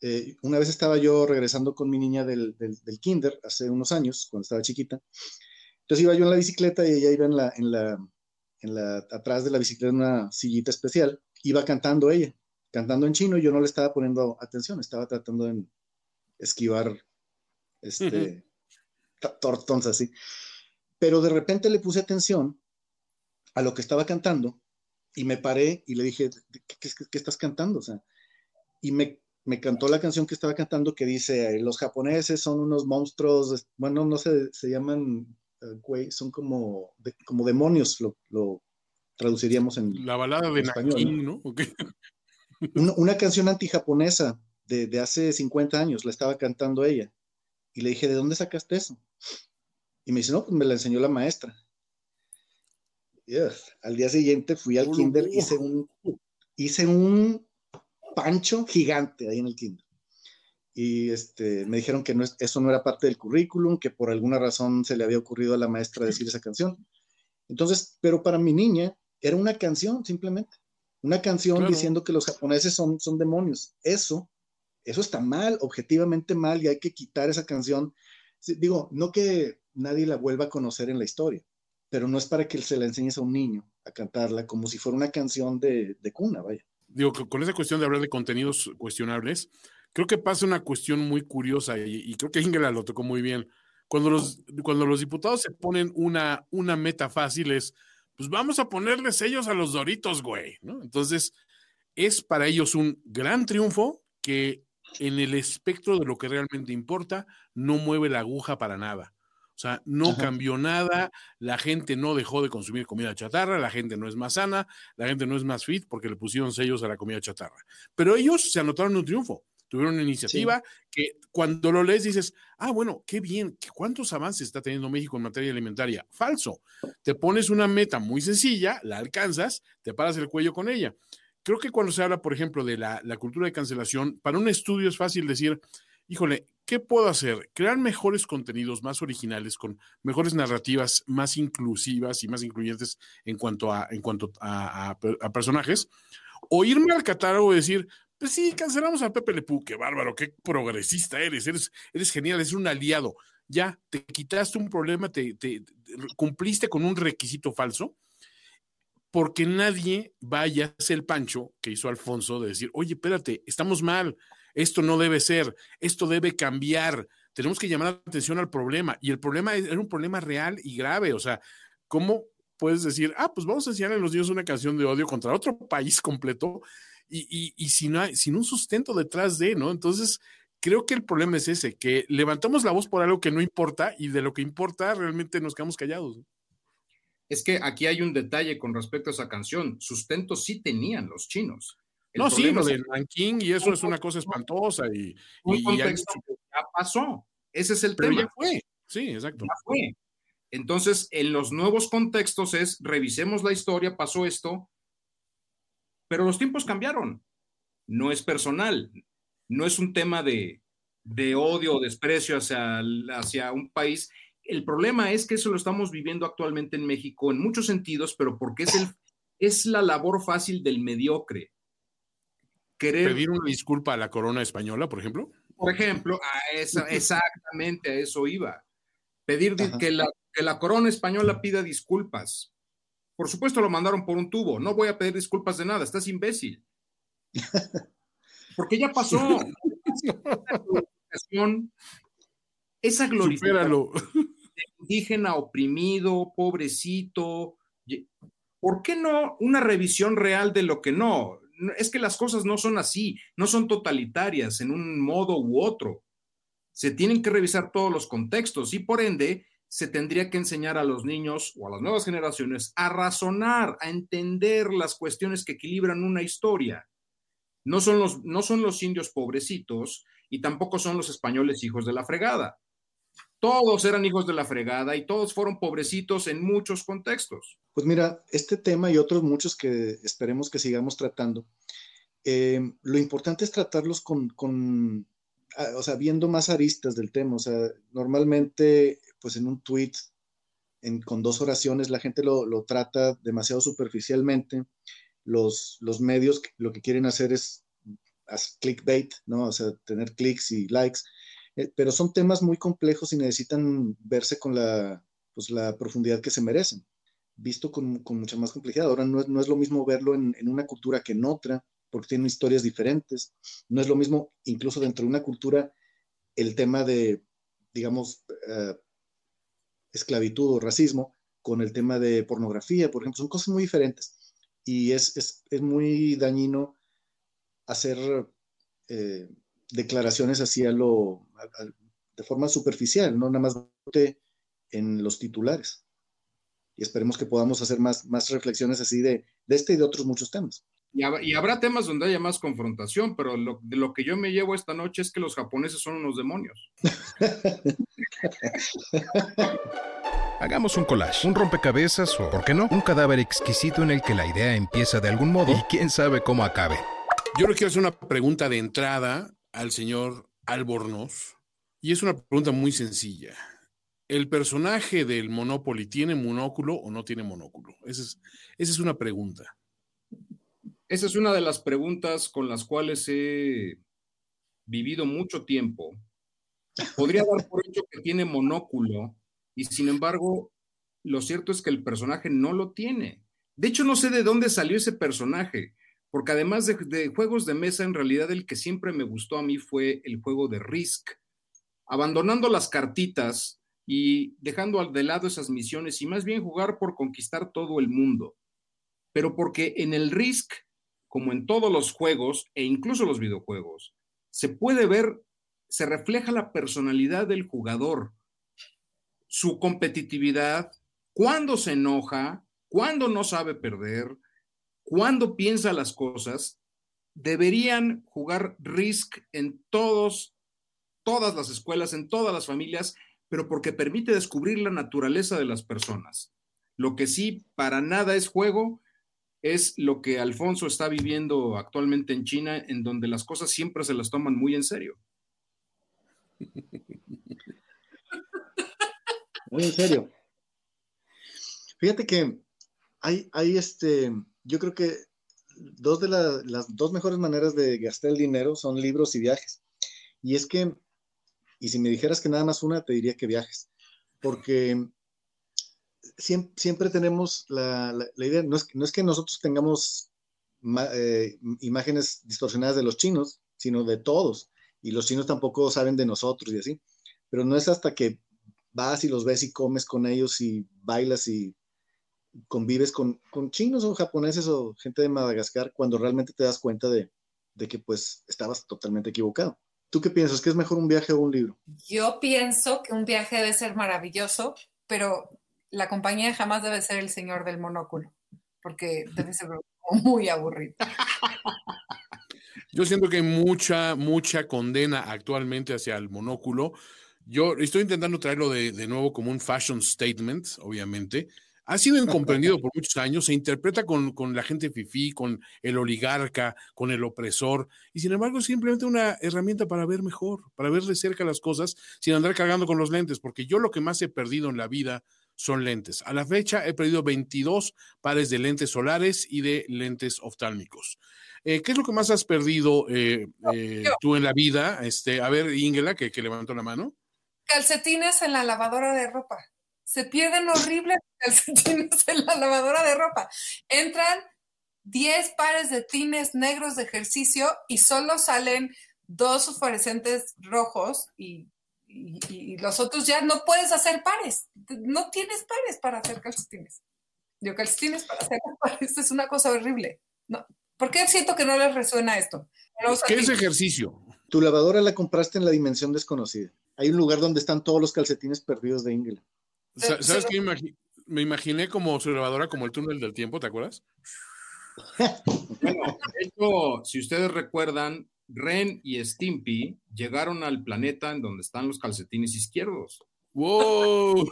S2: eh, una vez estaba yo regresando con mi niña del, del, del, kinder hace unos años, cuando estaba chiquita. Entonces iba yo en la bicicleta y ella iba en la, en la, en la, atrás de la bicicleta en una sillita especial. Iba cantando ella, cantando en chino y yo no le estaba poniendo atención, estaba tratando de esquivar este, tortons así. Pero de repente le puse atención a lo que estaba cantando y me paré y le dije, ¿qué, qué, qué estás cantando? O sea, y me me cantó la canción que estaba cantando que dice, los japoneses son unos monstruos, bueno, no sé, se llaman, güey, uh, son como, de, como demonios, lo, lo, traduciríamos en
S4: La balada de español, Nakin, ¿no? Okay.
S2: Una, una, canción antijaponesa de, de hace 50 años, la estaba cantando ella. Y le dije, ¿de dónde sacaste eso? Y me dice, no, pues me la enseñó la maestra. Al día siguiente fui al kinder, hice un, hice un pancho gigante ahí en el kinder. Y este, me dijeron que no, eso no era parte del currículum, que por alguna razón se le había ocurrido a la maestra decir esa canción. Entonces, pero para mi niña era una canción simplemente. Una canción diciendo que los japoneses son, son demonios. Eso, eso está mal, objetivamente mal, y hay que quitar esa canción. Digo, no que nadie la vuelva a conocer en la historia, pero no es para que se la enseñes a un niño a cantarla como si fuera una canción de, cuna, vaya.
S4: Digo, con esa cuestión de hablar de contenidos cuestionables, creo que pasa una cuestión muy curiosa y, creo que Ingela lo tocó muy bien. Cuando los, cuando los diputados se ponen una, una meta fácil es, pues vamos a ponerle sellos a los doritos, güey. Entonces, es para ellos un gran triunfo que en el espectro de lo que realmente importa no mueve la aguja para nada. O sea, no cambió nada, la gente no dejó de consumir comida chatarra, la gente no es más sana, la gente no es más fit porque le pusieron sellos a la comida chatarra. Pero ellos se anotaron un triunfo tuvieron una iniciativa que cuando lo lees dices, ah, bueno, qué bien, ¿cuántos avances está teniendo México en materia alimentaria? Falso. Te pones una meta muy sencilla, la alcanzas, te paras el cuello con ella. Creo que cuando se habla, por ejemplo, de la, la cultura de cancelación, para un estudio es fácil decir, híjole, ¿qué puedo hacer? Crear mejores contenidos más originales, con mejores narrativas más inclusivas y más incluyentes en cuanto a, en cuanto a, personajes. O irme al catálogo y decir, pues sí, cancelamos a Pepe Lepú, qué bárbaro, qué progresista eres, eres, genial, eres un aliado. Ya, te quitaste un problema, te, cumpliste con un requisito falso, porque nadie vaya a hacer el pancho que hizo Alfonso de decir, oye, espérate, estamos mal, esto no debe ser, esto debe cambiar, tenemos que llamar la atención al problema. Y el problema era un problema real y grave, o sea, ¿cómo puedes decir, ah, pues vamos a enseñar a los niños una canción de odio contra otro país completo y, y, sin, sin un sustento detrás de, ¿no? Entonces, creo que el problema es ese, que levantamos la voz por algo que no importa y de lo que importa realmente nos quedamos callados.
S5: Es que aquí hay un detalle con respecto a esa canción. Sustento sí tenían los chinos.
S4: No, sí, lo del ranking y eso es una cosa espantosa y,
S5: ya, pasó. Ese es el
S4: Pero
S5: tema.
S4: Ya fue. Sí, exacto.
S5: Ya fue. Entonces, en los nuevos contextos es revisemos la historia, pasó esto, pero los tiempos cambiaron. No es personal, no es un tema de, odio o desprecio hacia, hacia un país. El problema es que eso lo estamos viviendo actualmente en México en muchos sentidos, pero porque es, el, es la labor fácil del mediocre.
S4: Querer, ¿Pedir una disculpa a la corona española, por ejemplo?
S5: Por ejemplo, a esa, exactamente a eso iba. Pedir que la, que la corona española pida disculpas. Por supuesto lo mandaron por un tubo. No voy a pedir disculpas de nada, estás imbécil. Porque ya pasó. Esa glorificación indígena oprimido, pobrecito. ¿Por qué no una revisión real de lo que no? Es que las cosas no son así, no son totalitarias en un modo u otro. Se tienen que revisar todos los contextos y por ende se tendría que enseñar a los niños o a las nuevas generaciones a razonar, a entender las cuestiones que equilibran una historia. No son los, no son los indios pobrecitos y tampoco son los españoles hijos de la fregada. Todos eran hijos de la fregada y todos fueron pobrecitos en muchos contextos.
S2: Pues mira, este tema y otros muchos que esperemos que sigamos tratando, eh, lo importante es tratarlos con, con, ah, o sea, viendo más aristas del tema. O sea, normalmente pues en un tweet con dos oraciones la gente lo, trata demasiado superficialmente. Los, los medios lo que quieren hacer es clickbait, ¿no? O sea, tener clics y likes. Eh, pero son temas muy complejos y necesitan verse con la, pues, la profundidad que se merecen, visto con, mucha más complejidad. Ahora no es, no es lo mismo verlo en, en, una cultura que en otra, porque tienen historias diferentes. No es lo mismo, incluso dentro de una cultura, el tema de, digamos, uh, esclavitud o racismo con el tema de pornografía, por ejemplo, son cosas muy diferentes y es, es, es muy dañino hacer eh, declaraciones así a lo, de forma superficial, no nada más en los titulares. Y esperemos que podamos hacer más, más reflexiones así de, de este y de otros muchos temas.
S5: Y, habrá temas donde haya más confrontación, pero lo, de lo que yo me llevo esta noche es que los japoneses son unos demonios.
S1: Hagamos un collage, un rompecabezas o, ¿por qué no? Un cadáver exquisito en el que la idea empieza de algún modo y quién sabe cómo acabe.
S4: Yo le quiero hacer una pregunta de entrada al señor Albornoz y es una pregunta muy sencilla. ¿El personaje del Monopoly tiene monóculo o no tiene monóculo? Esa es, esa es una pregunta.
S5: Esa es una de las preguntas con las cuales he vivido mucho tiempo. Podría dar por hecho que tiene monóculo y sin embargo, lo cierto es que el personaje no lo tiene. De hecho, no sé de dónde salió ese personaje, porque además de, juegos de mesa, en realidad el que siempre me gustó a mí fue el juego de Risk. Abandonando las cartitas y dejando de lado esas misiones y más bien jugar por conquistar todo el mundo. Pero porque en el Risk como en todos los juegos e incluso los videojuegos, se puede ver, se refleja la personalidad del jugador, su competitividad, cuándo se enoja, cuándo no sabe perder, cuándo piensa las cosas. Deberían jugar Risk en todos, todas las escuelas, en todas las familias, pero porque permite descubrir la naturaleza de las personas. Lo que sí para nada es juego es lo que Alfonso está viviendo actualmente en China, en donde las cosas siempre se las toman muy en serio.
S2: Muy en serio. Fíjate que hay, hay este, yo creo que dos de las dos mejores maneras de gastar el dinero son libros y viajes. Y es que, y si me dijeras que nada más una, te diría que viajes. Porque siempre, tenemos la, idea, no es, que nosotros tengamos eh, imágenes distorsionadas de los chinos, sino de todos. Y los chinos tampoco saben de nosotros y así. Pero no es hasta que vas y los ves y comes con ellos y bailas y convives con, chinos o japoneses o gente de Madagascar cuando realmente te das cuenta de, de que pues estabas totalmente equivocado. ¿Tú qué piensas? ¿Que es mejor un viaje o un libro?
S3: Yo pienso que un viaje debe ser maravilloso, pero la compañía jamás debe ser el señor del monóculo, porque debe ser muy aburrido.
S4: Yo siento que hay mucha, mucha condena actualmente hacia el monóculo. Yo estoy intentando traerlo de, de nuevo como un fashion statement, obviamente. Ha sido incomprendido por muchos años, se interpreta con, con, la gente fifí, con el oligarca, con el opresor, y sin embargo es simplemente una herramienta para ver mejor, para ver de cerca las cosas sin andar cargando con los lentes, porque yo lo que más he perdido en la vida son lentes. A la fecha he perdido 22 pares de lentes solares y de lentes oftálmicos. Eh, ¿Qué es lo que más has perdido eh, eh, tú en la vida? Este, a ver, Ingela, que, que levantó la mano.
S3: Calcetines en la lavadora de ropa. Se pierden horribles calcetines en la lavadora de ropa. Entran 10 pares de tines negros de ejercicio y solo salen dos fluorescentes rojos y y, los otros ya no puedes hacer pares. No tienes pares para hacer calcetines. Yo calcetines para hacer pares es una cosa horrible. No. ¿Por qué siento que no les resuena esto?
S4: ¿Qué es ejercicio?
S2: Tu lavadora la compraste en la dimensión desconocida. Hay un lugar donde están todos los calcetines perdidos de Ingela.
S4: ¿Sabes qué? Me imaginé como su lavadora como el túnel del tiempo, ¿te acuerdas?
S5: bueno, de hecho, si ustedes recuerdan, Ren y Stimpy llegaron al planeta en donde están los calcetines izquierdos.
S4: ¡Wow!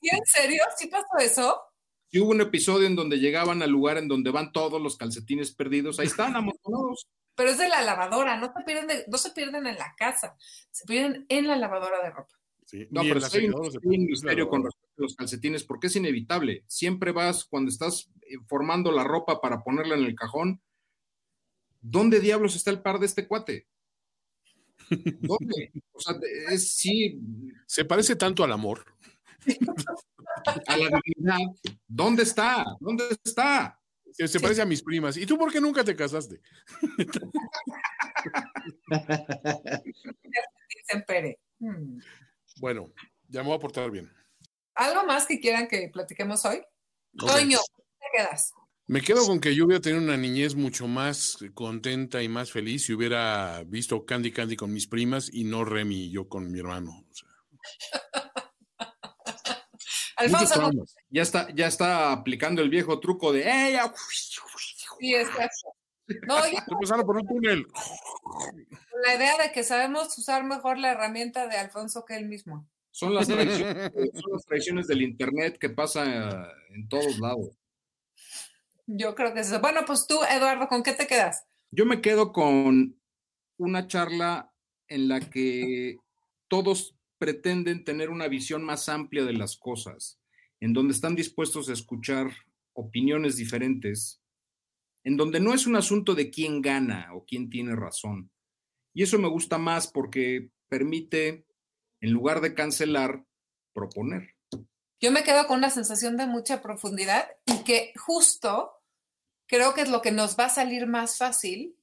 S3: ¿Y en serio? ¿Sí pasó eso?
S5: Sí hubo un episodio en donde llegaban al lugar en donde van todos los calcetines perdidos. Ahí están, amontonados.
S3: Pero es de la lavadora, no se pierden, no se pierden en la casa, se pierden en la lavadora de ropa.
S5: no, pero hay un misterio con respecto a los calcetines, porque es inevitable. Siempre vas, cuando estás eh, formando la ropa para ponerla en el cajón, ¿dónde diablos está el par de este cuate? ¿Dónde? O sea, es sí.
S4: Se parece tanto al amor.
S5: A la dignidad. ¿Dónde está? ¿Dónde está?
S4: Se, parece a mis primas. ¿Y tú por qué nunca te casaste?
S3: Hmm.
S4: Bueno, ya me voy a portar bien.
S3: ¿Algo más que quieran que platiquemos hoy? Toño, ¿te quedas?
S4: Me quedo con que yo hubiera tenido una niñez mucho más contenta y más feliz si hubiera visto Candy Candy con mis primas y no Remy y yo con mi hermano.
S3: Alfonso,
S5: ya está, ya está aplicando el viejo truco de ella.
S3: Sí, exacto. No, ya.
S4: Empezando por un túnel.
S3: La idea de que sabemos usar mejor la herramienta de Alfonso que él mismo.
S5: Son las traiciones, son las traiciones del internet que pasa en todos lados.
S3: Yo creo que es eso. Bueno, pues tú, Eduardo, ¿con qué te quedas?
S5: Yo me quedo con una charla en la que todos pretenden tener una visión más amplia de las cosas, en donde están dispuestos a escuchar opiniones diferentes, en donde no es un asunto de quién gana o quién tiene razón. Y eso me gusta más porque permite, en lugar de cancelar, proponer.
S3: Yo me quedo con una sensación de mucha profundidad y que justo creo que es lo que nos va a salir más fácil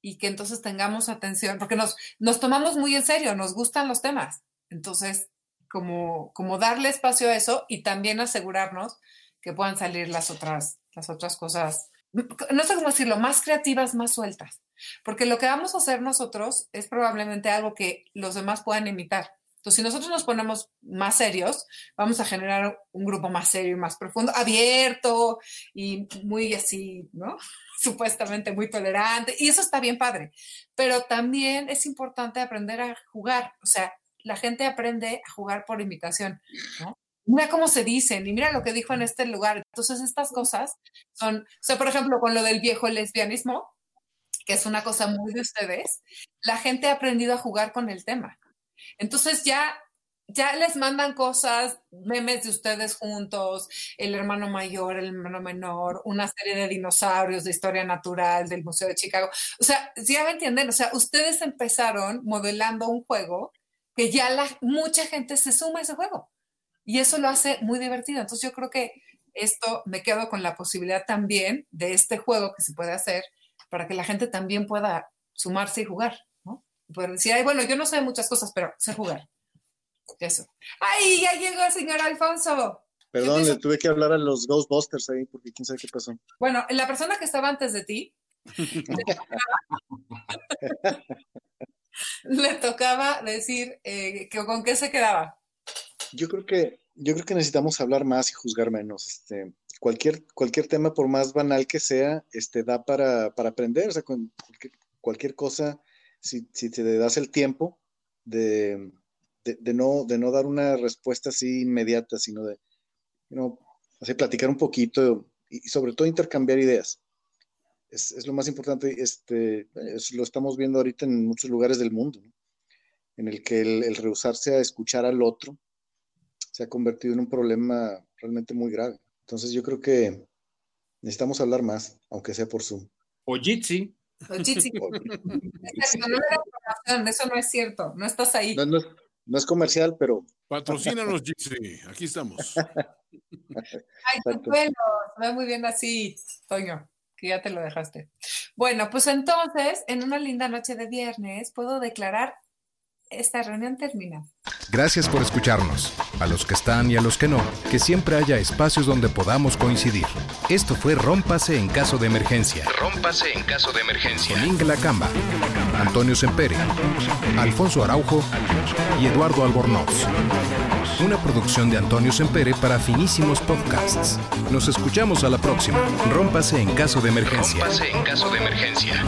S3: y que entonces tengamos atención, porque nos, nos tomamos muy en serio, nos gustan los temas. Entonces, como, como darle espacio a eso y también asegurarnos que puedan salir las otras, las otras cosas, no sé cómo decirlo, más creativas, más sueltas. Porque lo que vamos a hacer nosotros es probablemente algo que los demás puedan imitar. Entonces, si nosotros nos ponemos más serios, vamos a generar un grupo más serio y más profundo, abierto y muy así, ¿no? Supuestamente muy tolerante. Y eso está bien padre. Pero también es importante aprender a jugar. O sea, la gente aprende a jugar por imitación. Mira cómo se dicen y mira lo que dijo en este lugar. Entonces, estas cosas son, o sea, por ejemplo, con lo del viejo lesbianismo, que es una cosa muy de ustedes, la gente ha aprendido a jugar con el tema. Entonces ya, ya les mandan cosas, memes de ustedes juntos, el hermano mayor, el hermano menor, una serie de dinosaurios de historia natural del Museo de Chicago. O sea, ya me entienden, o sea, ustedes empezaron modelando un juego que ya la, mucha gente se suma a ese juego. Y eso lo hace muy divertido. Entonces yo creo que esto me quedo con la posibilidad también de este juego que se puede hacer para que la gente también pueda sumarse y jugar poder decir, ay, bueno, yo no sé muchas cosas, pero sé jugar. Eso. ¡Ay, ya llegó el señor Alfonso!
S2: Perdón, le tuve que hablar a los Ghostbusters ahí porque quién sabe qué pasó.
S3: Bueno, la persona que estaba antes de ti le, tocaba, decir eh, que con qué se quedaba.
S2: Yo creo que yo creo que necesitamos hablar más y juzgar menos. Este, cualquier, cualquier tema, por más banal que sea, este, da para, para aprender. O sea, cualquier, cosa si, te das el tiempo de, no, de no dar una respuesta así inmediata, sino de así platicar un poquito y, sobre todo intercambiar ideas. Es, lo más importante, este, lo estamos viendo ahorita en muchos lugares del mundo, en el que el, rehusarse a escuchar al otro se ha convertido en un problema realmente muy grave. Entonces yo creo que necesitamos hablar más, aunque sea por Zoom.
S5: O Jitsi.
S3: eso no es cierto, no estás ahí.
S2: No, es, comercial, pero.
S4: Patrocínanos, Jitsi, aquí estamos.
S3: Ay, qué bueno, se ve muy bien así, Toño, que ya te lo dejaste. Bueno, pues entonces, en una linda noche de viernes, puedo declarar esta reunión termina.
S1: Gracias por escucharnos. A los que están y a los que no, que siempre haya espacios donde podamos coincidir. Esto fue Rómpase en caso de emergencia.
S6: Rómpase en caso de emergencia.
S1: Con Camba, Antonio Sempere, Alfonso Araujo y Eduardo Albornoz. Una producción de Antonio Sempere para finísimos podcasts. Nos escuchamos a la próxima. Rómpase en caso de emergencia.
S6: Rómpase en caso de emergencia.